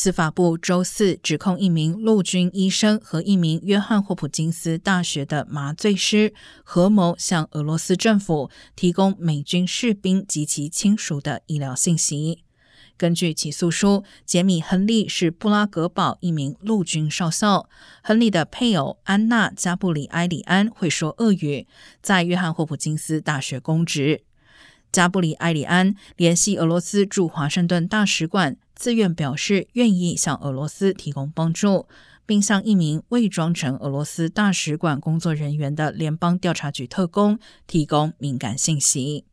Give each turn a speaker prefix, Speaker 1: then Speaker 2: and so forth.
Speaker 1: 司法部周四指控一名陆军医生和一名约翰霍普金斯大学的麻醉师合谋向俄罗斯政府提供美军士兵及其亲属的医疗信息。根据起诉书，杰米·亨利是布拉格堡一名陆军少校。亨利的配偶安娜·加布里埃里安会说俄语，在约翰霍普金斯大学公职。加布里埃里安联系俄罗斯驻华盛顿大使馆，自愿表示愿意向俄罗斯提供帮助，并向一名伪装成俄罗斯大使馆工作人员的联邦调查局特工提供敏感信息。